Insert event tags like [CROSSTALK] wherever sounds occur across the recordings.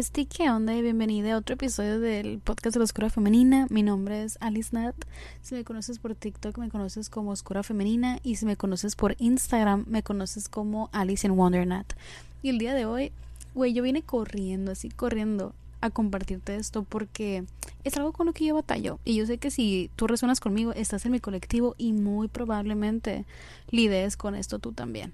Besti, ¿qué onda? Y bienvenida a otro episodio del podcast de la Oscura Femenina. Mi nombre es Alice Nat. Si me conoces por TikTok, me conoces como Oscura Femenina. Y si me conoces por Instagram, me conoces como Alice in Wonder Nat. Y el día de hoy, güey, yo vine corriendo, así corriendo a compartirte esto porque es algo con lo que yo batallo. Y yo sé que si tú resuenas conmigo, estás en mi colectivo y muy probablemente lides con esto tú también.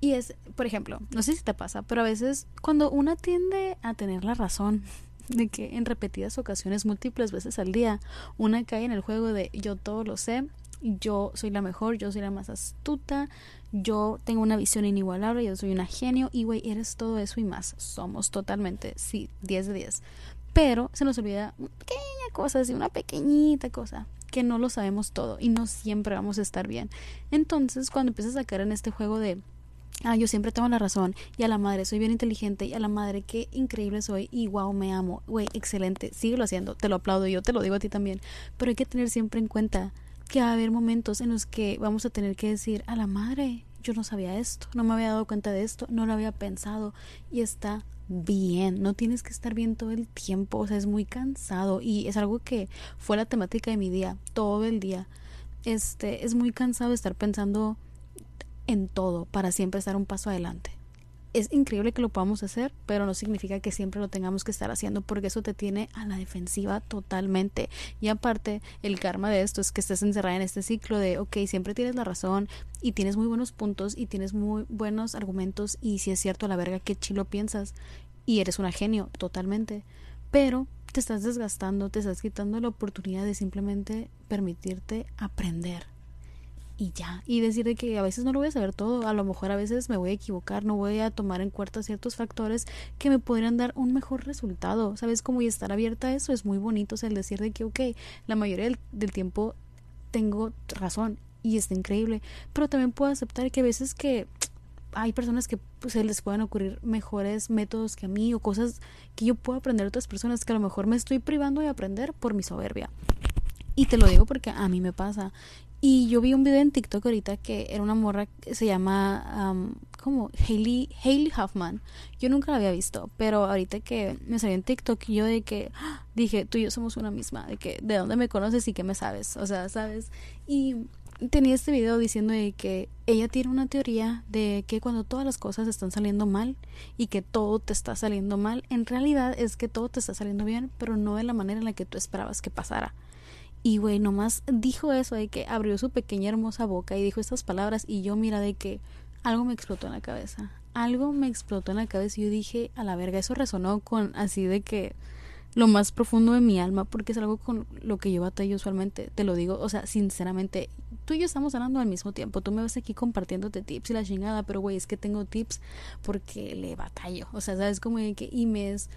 Y es, por ejemplo, no sé si te pasa, pero a veces cuando una tiende a tener la razón de que en repetidas ocasiones, múltiples veces al día, una cae en el juego de yo todo lo sé, yo soy la mejor, yo soy la más astuta, yo tengo una visión inigualable, yo soy una genio y güey, eres todo eso y más. Somos totalmente, sí, 10 de 10. Pero se nos olvida una pequeña cosa, así una pequeñita cosa, que no lo sabemos todo y no siempre vamos a estar bien. Entonces, cuando empiezas a caer en este juego de ah, yo siempre tengo la razón, y a la madre, soy bien inteligente, y a la madre, qué increíble soy, y wow, me amo, güey, excelente, síguelo haciendo, te lo aplaudo, yo te lo digo a ti también, pero hay que tener siempre en cuenta que va a haber momentos en los que vamos a tener que decir, a la madre, yo no sabía esto, no me había dado cuenta de esto, no lo había pensado, y está bien, no tienes que estar bien todo el tiempo, o sea, es muy cansado, y es algo que fue la temática de mi día, todo el día, este, es muy cansado estar pensando en todo para siempre estar un paso adelante. Es increíble que lo podamos hacer, pero no significa que siempre lo tengamos que estar haciendo porque eso te tiene a la defensiva totalmente. Y aparte, el karma de esto es que estés encerrada en este ciclo de, ok, siempre tienes la razón y tienes muy buenos puntos y tienes muy buenos argumentos y si es cierto, la verga, qué chilo piensas y eres una genio totalmente. Pero te estás desgastando, te estás quitando la oportunidad de simplemente permitirte aprender y ya. Y decir de que a veces no lo voy a saber todo, a lo mejor a veces me voy a equivocar, no voy a tomar en cuenta ciertos factores que me podrían dar un mejor resultado, ¿sabes? Como y estar abierta a eso es muy bonito, o sea, el decir de que, ok, la mayoría del, tiempo tengo razón y está increíble, pero también puedo aceptar que a veces que hay personas que pues, se les puedan ocurrir mejores métodos que a mí o cosas que yo puedo aprender de otras personas que a lo mejor me estoy privando de aprender por mi soberbia. Y te lo digo porque a mí me pasa. Y yo vi un video en TikTok ahorita que era una morra que se llama, um, como Hailey, Hailey Hoffman. Yo nunca la había visto, pero ahorita que me salió en TikTok, yo de que [GASPS] dije, tú y yo somos una misma, de que de dónde me conoces y qué me sabes, o sea, ¿sabes? Y tenía este video diciendo de que ella tiene una teoría de que cuando todas las cosas están saliendo mal y que todo te está saliendo mal, en realidad es que todo te está saliendo bien, pero no de la manera en la que tú esperabas que pasara. Y güey, nomás dijo eso de que abrió su pequeña hermosa boca y dijo estas palabras y yo mira de que algo me explotó en la cabeza. Algo me explotó en la cabeza y yo dije, a la verga, eso resonó con así de que lo más profundo de mi alma, porque es algo con lo que yo batallo usualmente, te lo digo, o sea, sinceramente, tú y yo estamos hablando al mismo tiempo, tú me ves aquí compartiéndote tips y la chingada, pero güey, es que tengo tips porque le batallo, o sea, sabes como de que, y me es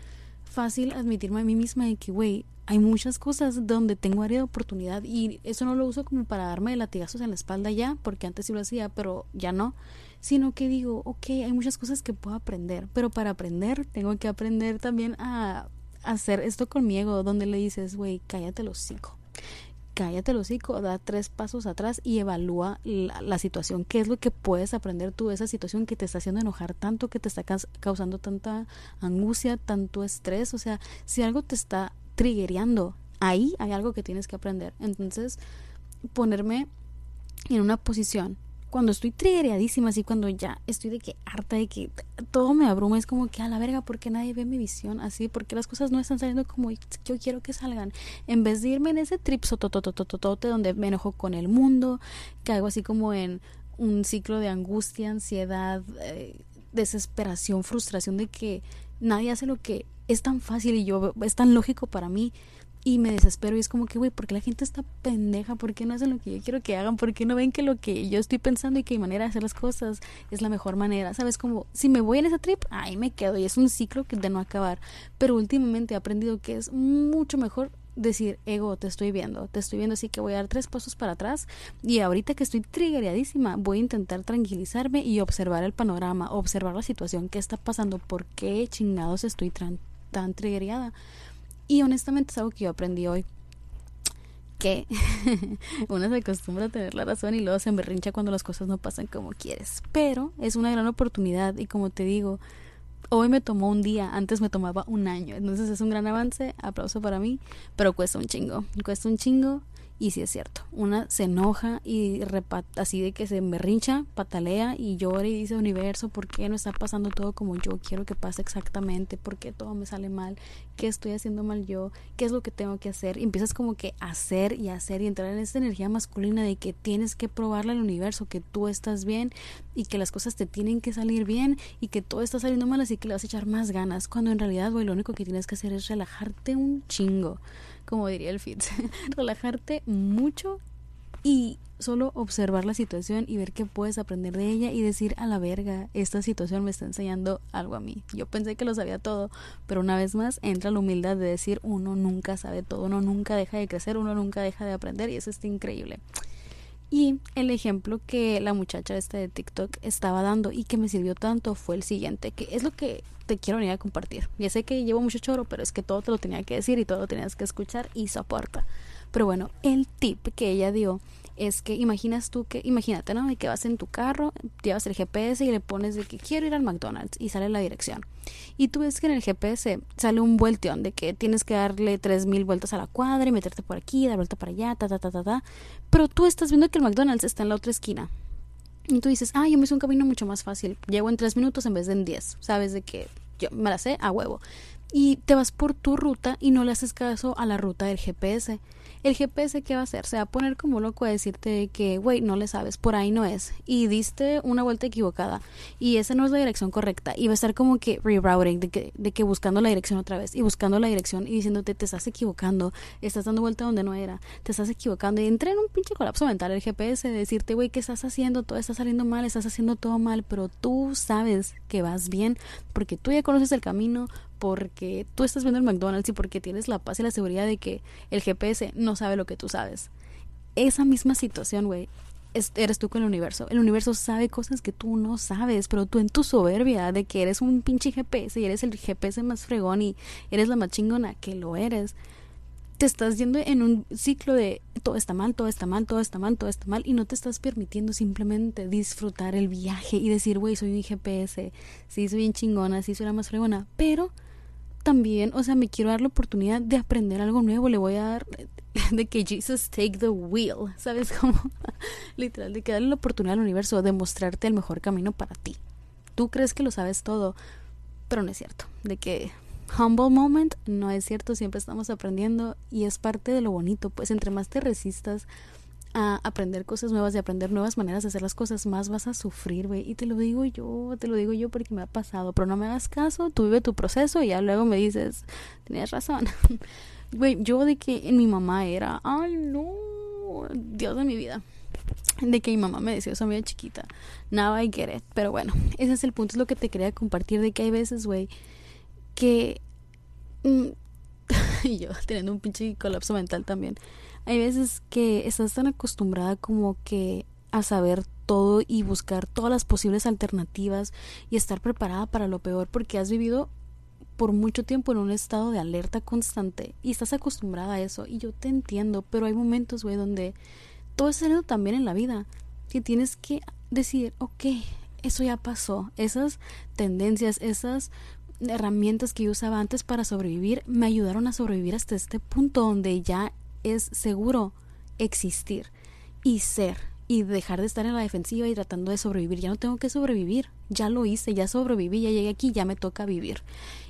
fácil admitirme a mí misma de que, güey, hay muchas cosas donde tengo área de oportunidad y eso no lo uso como para darme latigazos en la espalda ya, porque antes sí lo hacía, pero ya no, sino que digo, ok, hay muchas cosas que puedo aprender, pero para aprender tengo que aprender también a hacer esto conmigo, donde le dices, güey, cállate los hocico cállate el hocico, da tres pasos atrás y evalúa la, situación. ¿Qué es lo que puedes aprender tú de esa situación que te está haciendo enojar tanto, que te está causando tanta angustia, tanto estrés? O sea, si algo te está triggereando, ahí hay algo que tienes que aprender. Entonces, ponerme en una posición cuando estoy triggeradísima, así cuando ya estoy de que harta de que todo me abruma, es como que a la verga, porque nadie ve mi visión así? porque las cosas no están saliendo como yo quiero que salgan? En vez de irme en ese trip sotototototote donde me enojo con el mundo, caigo así como en un ciclo de angustia, ansiedad, eh, desesperación, frustración de que nadie hace lo que es tan fácil y yo es tan lógico para mí y me desespero y es como que, güey, ¿por qué la gente está pendeja? ¿Por qué no hacen lo que yo quiero que hagan? ¿Por qué no ven que lo que yo estoy pensando y que mi manera de hacer las cosas es la mejor manera? ¿Sabes? Como, si me voy en ese trip, ahí me quedo y es un ciclo que de no acabar. Pero últimamente he aprendido que es mucho mejor decir, ego, te estoy viendo, te estoy viendo, así que voy a dar tres pasos para atrás y ahorita que estoy triggeradísima, voy a intentar tranquilizarme y observar el panorama, observar la situación, qué está pasando, por qué chingados estoy tan, tan y honestamente es algo que yo aprendí hoy. Que [LAUGHS] uno se acostumbra a tener la razón y luego se berrincha cuando las cosas no pasan como quieres. Pero es una gran oportunidad y como te digo, hoy me tomó un día, antes me tomaba un año. Entonces es un gran avance, aplauso para mí, pero cuesta un chingo. Cuesta un chingo y sí es cierto, una se enoja y así de que se berrincha, patalea y llora y dice universo, ¿por qué no está pasando todo como yo quiero que pase exactamente? ¿Por qué todo me sale mal? ¿Qué estoy haciendo mal yo? ¿Qué es lo que tengo que hacer? Y empiezas como que a hacer y hacer y entrar en esta energía masculina de que tienes que probarle al universo que tú estás bien y que las cosas te tienen que salir bien y que todo está saliendo mal así que le vas a echar más ganas cuando en realidad, güey, lo único que tienes que hacer es relajarte un chingo como diría el Fitz, [LAUGHS] relajarte mucho y solo observar la situación y ver qué puedes aprender de ella y decir a la verga, esta situación me está enseñando algo a mí. Yo pensé que lo sabía todo, pero una vez más entra la humildad de decir uno nunca sabe todo, uno nunca deja de crecer, uno nunca deja de aprender y eso está increíble. Y el ejemplo que la muchacha esta de TikTok estaba dando y que me sirvió tanto fue el siguiente, que es lo que te quiero venir a compartir. Ya sé que llevo mucho choro, pero es que todo te lo tenía que decir y todo lo tenías que escuchar y soporta. Pero bueno, el tip que ella dio es que imaginas tú que, imagínate, ¿no? De que vas en tu carro, llevas el GPS y le pones de que quiero ir al McDonald's y sale la dirección. Y tú ves que en el GPS sale un vuelteón de que tienes que darle tres mil vueltas a la cuadra y meterte por aquí, dar vuelta para allá, ta, ta, ta, ta, ta. Pero tú estás viendo que el McDonald's está en la otra esquina. Y tú dices, ah, yo me hice un camino mucho más fácil. Llego en tres minutos en vez de en diez. Sabes de que yo me la sé a huevo. Y te vas por tu ruta y no le haces caso a la ruta del GPS el GPS ¿qué va a hacer? Se va a poner como loco a decirte que, güey, no le sabes, por ahí no es. Y diste una vuelta equivocada. Y esa no es la dirección correcta. Y va a estar como que rerouting, de que, de que buscando la dirección otra vez. Y buscando la dirección y diciéndote, te estás equivocando. Estás dando vuelta donde no era. Te estás equivocando. Y entra en un pinche colapso mental el GPS de decirte, güey, ¿qué estás haciendo? Todo está saliendo mal, estás haciendo todo mal. Pero tú sabes que vas bien porque tú ya conoces el camino, porque tú estás viendo el McDonald's y porque tienes la paz y la seguridad de que el GPS no sabe lo que tú sabes. Esa misma situación, güey, eres tú con el universo. El universo sabe cosas que tú no sabes, pero tú en tu soberbia de que eres un pinche GPS y eres el GPS más fregón y eres la más chingona, que lo eres, te estás yendo en un ciclo de todo está mal, todo está mal, todo está mal, todo está mal y no te estás permitiendo simplemente disfrutar el viaje y decir, güey, soy un GPS, sí, soy bien chingona, sí, soy la más fregona, pero también, o sea, me quiero dar la oportunidad de aprender algo nuevo, le voy a dar [LAUGHS] de que Jesus take the wheel, ¿sabes cómo? [LAUGHS] Literal, de que darle la oportunidad al universo de mostrarte el mejor camino para ti. Tú crees que lo sabes todo, pero no es cierto, de que humble moment no es cierto, siempre estamos aprendiendo y es parte de lo bonito, pues entre más te resistas, a aprender cosas nuevas y aprender nuevas maneras de hacer las cosas, más vas a sufrir, güey. Y te lo digo yo, te lo digo yo porque me ha pasado. Pero no me hagas caso, tú vive tu proceso y ya luego me dices, tenías razón. [LAUGHS] Güey, yo de que en mi mamá era, ay no, Dios de mi vida. De que mi mamá me decía eso a de chiquita. Now I get it. Pero bueno, ese es el punto, es lo que te quería compartir. De que hay veces, güey, que. Mm, [LAUGHS] y yo teniendo un pinche colapso mental también hay veces que estás tan acostumbrada como que a saber todo y buscar todas las posibles alternativas y estar preparada para lo peor porque has vivido por mucho tiempo en un estado de alerta constante y estás acostumbrada a eso. Y yo te entiendo, pero hay momentos, güey, donde todo es saliendo también en la vida que tienes que decir, ok, eso ya pasó, esas tendencias, esas herramientas que yo usaba antes para sobrevivir me ayudaron a sobrevivir hasta este punto donde ya es seguro existir y ser y dejar de estar en la defensiva y tratando de sobrevivir. Ya no tengo que sobrevivir, ya lo hice, ya sobreviví, ya llegué aquí, ya me toca vivir.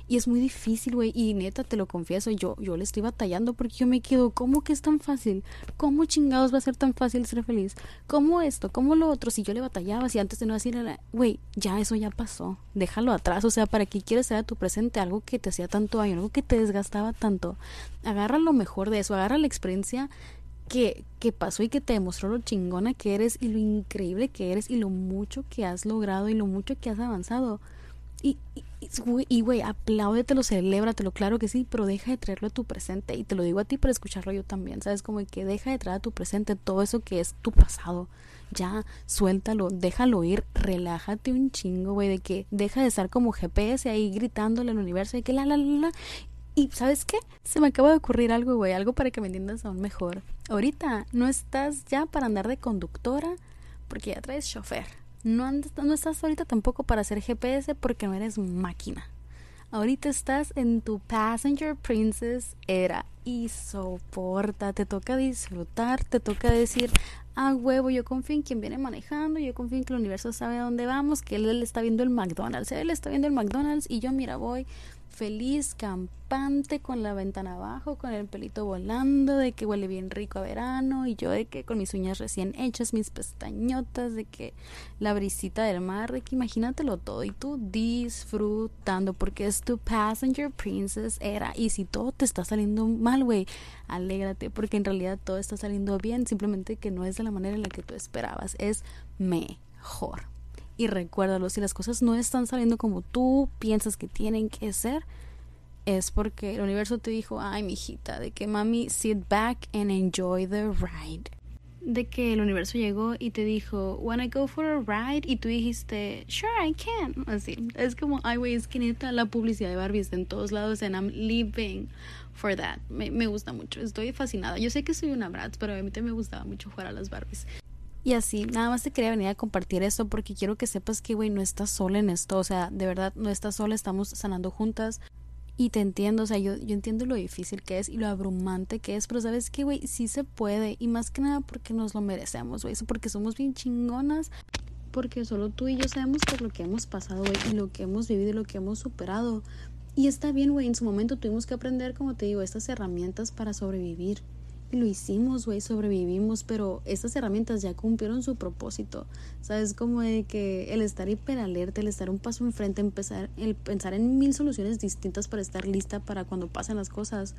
Y es muy difícil, güey, y neta, te lo confieso, yo, yo le estoy batallando porque yo me quedo, ¿cómo que es tan fácil? ¿Cómo chingados va a ser tan fácil ser feliz? ¿Cómo esto? ¿Cócómo lo otro? Si yo le batallaba, si antes de no decir, güey, ya eso ya pasó, déjalo atrás, o sea, ¿para qué quieres ser a tu presente algo que te hacía tanto daño, algo que te desgastaba tanto? Agarra lo mejor de eso, agarra la experiencia que, que, pasó y que te demostró lo chingona que eres y lo increíble que eres y lo mucho que has logrado y lo mucho que has avanzado. Y, y, güey, apláudetelo, celébratelo, claro que sí, pero deja de traerlo a tu presente. Y te lo digo a ti para escucharlo yo también, ¿sabes? Como que deja de traer a tu presente todo eso que es tu pasado. Ya, suéltalo, déjalo ir, relájate un chingo, güey, de que deja de estar como GPS ahí gritándole al universo de que la, la, la, la, y ¿sabes qué? Se me acaba de ocurrir algo, güey, algo para que me entiendas aún mejor. Ahorita no estás ya para andar de conductora porque ya traes chofer. No, no estás ahorita tampoco para hacer GPS porque no eres máquina. Ahorita estás en tu Passenger Princess era y soporta, te toca disfrutar, te toca decir, ah, huevo, yo confío en quien viene manejando, yo confío en que el universo sabe a dónde vamos, que él, él está viendo el McDonald's, él está viendo el McDonald's y yo, mira, voy feliz, campante, con la ventana abajo, con el pelito volando, de que huele bien rico a verano, y yo de que con mis uñas recién hechas, mis pestañotas, de que la brisita del mar, de que imagínatelo todo, y tú disfrutando, porque es tu passenger princess era, y si todo te está saliendo mal, güey, alégrate, porque en realidad todo está saliendo bien, simplemente que no es de la manera en la que tú esperabas, es mejor. Y recuérdalo, si las cosas no están saliendo como tú piensas que tienen que ser, es porque el universo te dijo, ay, mijita, de que mami, sit back and enjoy the ride. De que el universo llegó y te dijo, wanna go for a ride? Y tú dijiste, sure, I can. Así, es como, ay, güey, es que neta, la publicidad de Barbie está en todos lados and I'm living for that. Me, me gusta mucho, estoy fascinada. Yo sé que soy una Bratz, pero a mí también me gustaba mucho jugar a las Barbies. Y así, nada más te quería venir a compartir esto porque quiero que sepas que, güey, no estás sola en esto. O sea, de verdad, no estás sola, estamos sanando juntas. Y te entiendo, o sea, yo, yo entiendo lo difícil que es y lo abrumante que es, pero sabes que, güey, sí se puede. Y más que nada porque nos lo merecemos, güey. Porque somos bien chingonas. Porque solo tú y yo sabemos por lo que hemos pasado, güey, y lo que hemos vivido y lo que hemos superado. Y está bien, güey, en su momento tuvimos que aprender, como te digo, estas herramientas para sobrevivir lo hicimos, güey, sobrevivimos, pero estas herramientas ya cumplieron su propósito. ¿Sabes? Como de que el estar hiperalerta, el estar un paso enfrente, empezar, el pensar en mil soluciones distintas para estar lista para cuando pasen las cosas,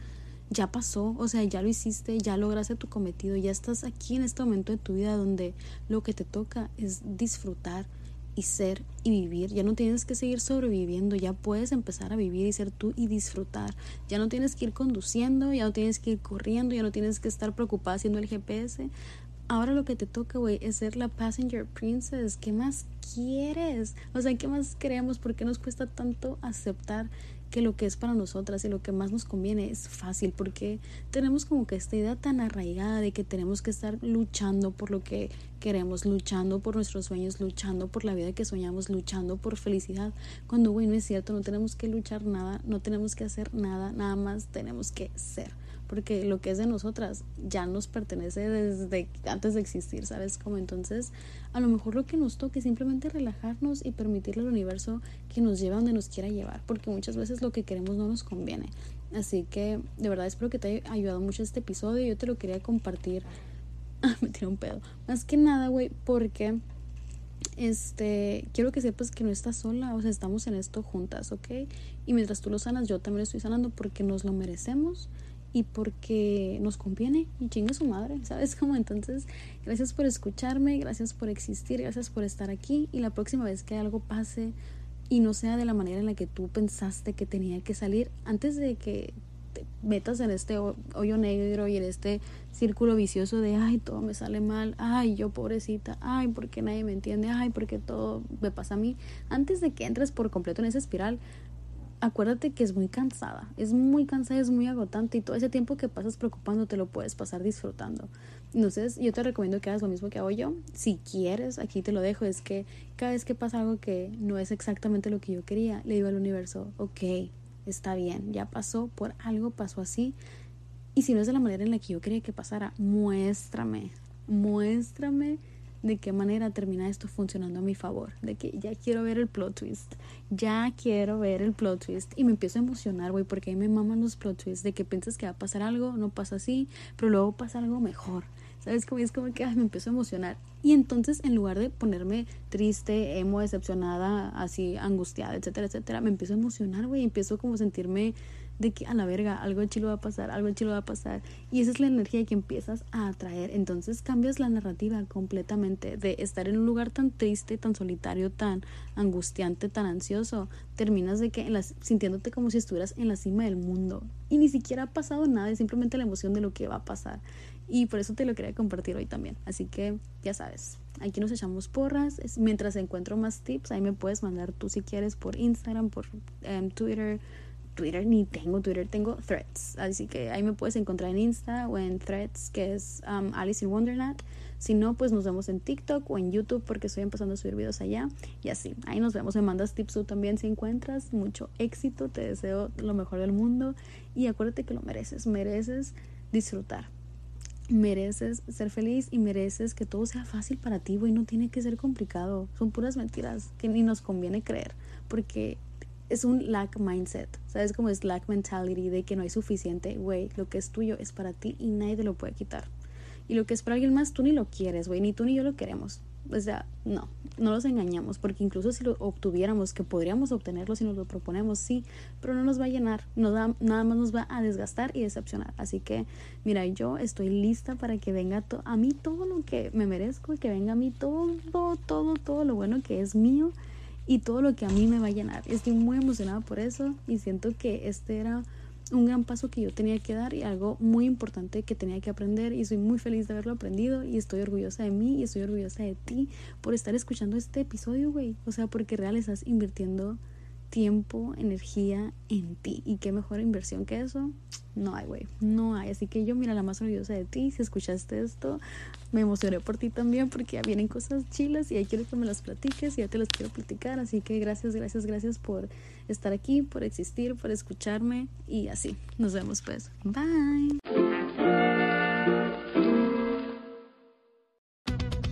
ya pasó, o sea, ya lo hiciste, ya lograste tu cometido, ya estás aquí en este momento de tu vida donde lo que te toca es disfrutar y ser y vivir. Ya no tienes que seguir sobreviviendo, ya puedes empezar a vivir y ser tú y disfrutar. Ya no tienes que ir conduciendo, ya no tienes que ir corriendo, ya no tienes que estar preocupada haciendo el GPS. Ahora lo que te toca, güey, es ser la passenger princess. ¿Qué más quieres? O sea, ¿qué más queremos? ¿Por qué nos cuesta tanto aceptar que lo que es para nosotras y lo que más nos conviene es fácil, porque tenemos como que esta idea tan arraigada de que tenemos que estar luchando por lo que queremos, luchando por nuestros sueños, luchando por la vida que soñamos, luchando por felicidad, cuando, güey, no es cierto, no tenemos que luchar nada, no tenemos que hacer nada, nada más tenemos que ser porque lo que es de nosotras ya nos pertenece desde antes de existir, ¿sabes? Como entonces, a lo mejor lo que nos toque es simplemente relajarnos y permitirle al universo que nos lleve a donde nos quiera llevar, porque muchas veces lo que queremos no nos conviene. Así que de verdad espero que te haya ayudado mucho este episodio. Yo te lo quería compartir. [LAUGHS] me tiré un pedo. Más que nada, güey, porque este, quiero que sepas que no estás sola, o sea, estamos en esto juntas, ¿ok? Y mientras tú lo sanas, yo también estoy sanando porque nos lo merecemos y porque nos conviene y chingue su madre, ¿sabes [LAUGHS] cómo? Entonces, gracias por escucharme, gracias por existir, gracias por estar aquí y la próxima vez que algo pase y no sea de la manera en la que tú pensaste que tenía que salir, antes de que te metas en este hoyo negro y en este círculo vicioso de, ay, todo me sale mal, ay, yo pobrecita, ay, porque nadie me entiende, ay, porque todo me pasa a mí, antes de que entres por completo en esa espiral, acuérdate que es muy cansada, es muy cansada, es muy agotante y todo ese tiempo que pasas preocupándote lo puedes pasar disfrutando. Entonces yo te recomiendo que hagas lo mismo que hago yo. Si quieres, aquí te lo dejo, es que cada vez que pasa algo que no es exactamente lo que yo quería, le digo al universo, ok, está bien, ya pasó, por algo pasó así. Y si no es de la manera en la que yo quería que pasara, muéstrame, muéstrame de qué manera termina esto funcionando a mi favor, de que ya quiero ver el plot twist, ya quiero ver el plot twist y me empiezo a emocionar, güey, porque ahí me maman los plot twists de que piensas que va a pasar algo, no pasa así, pero luego pasa algo mejor. ¿Sabes? Como es como que me empiezo a emocionar. Y entonces, en lugar de ponerme triste, emo, decepcionada, así, angustiada, etcétera, etcétera, me empiezo a emocionar, güey. Empiezo como a sentirme de que a la verga, algo chilo va a pasar, algo chilo va a pasar. Y esa es la energía que empiezas a atraer. Entonces cambias la narrativa completamente de estar en un lugar tan triste, tan solitario, tan angustiante, tan ansioso. Terminas de que en las, sintiéndote como si estuvieras en la cima del mundo. Y ni siquiera ha pasado nada, es simplemente la emoción de lo que va a pasar. Y por eso te lo quería compartir hoy también. Así que ya sabes, aquí nos echamos porras. Mientras encuentro más tips, ahí me puedes mandar tú si quieres por Instagram, por um, Twitter Twitter ni tengo Twitter, tengo Threads. Así que ahí me puedes encontrar en Insta o en Threads, que es um, Alice in Wonderland. Si no, pues nos vemos en TikTok o en YouTube porque estoy empezando a subir videos allá. Y así, ahí nos vemos. Me mandas tips tú también si encuentras. Mucho éxito. Te deseo lo mejor del mundo. Y acuérdate que lo mereces. Mereces disfrutar. Mereces ser feliz y mereces que todo sea fácil para ti, güey. No tiene que ser complicado. Son puras mentiras que ni nos conviene creer. Porque es un lack mindset, ¿sabes? Como es lack mentality de que no hay suficiente, güey, lo que es tuyo es para ti y nadie te lo puede quitar. Y lo que es para alguien más, tú ni lo quieres, güey, ni tú ni yo lo queremos. O sea, no, no los engañamos, porque incluso si lo obtuviéramos, que podríamos obtenerlo si nos lo proponemos, sí, pero no nos va a llenar, nos da, nada más nos va a desgastar y decepcionar. Así que, mira, yo estoy lista para que venga a mí todo lo que me merezco, que venga a mí todo, todo, todo lo bueno que es mío y todo lo que a mí me va a llenar. Estoy muy emocionada por eso y siento que este era un gran paso que yo tenía que dar y algo muy importante que tenía que aprender y soy muy feliz de haberlo aprendido y estoy orgullosa de mí y estoy orgullosa de ti por estar escuchando este episodio, güey. O sea, porque real estás invirtiendo tiempo, energía en ti. ¿Y qué mejor inversión que eso? No hay, güey. No hay. Así que yo, mira, la más orgullosa de ti. Si escuchaste esto, me emocioné por ti también porque ya vienen cosas chilas y ahí quiero que me las platiques y ya te las quiero platicar. Así que gracias, gracias, gracias por estar aquí, por existir, por escucharme y así. Nos vemos pues. Bye.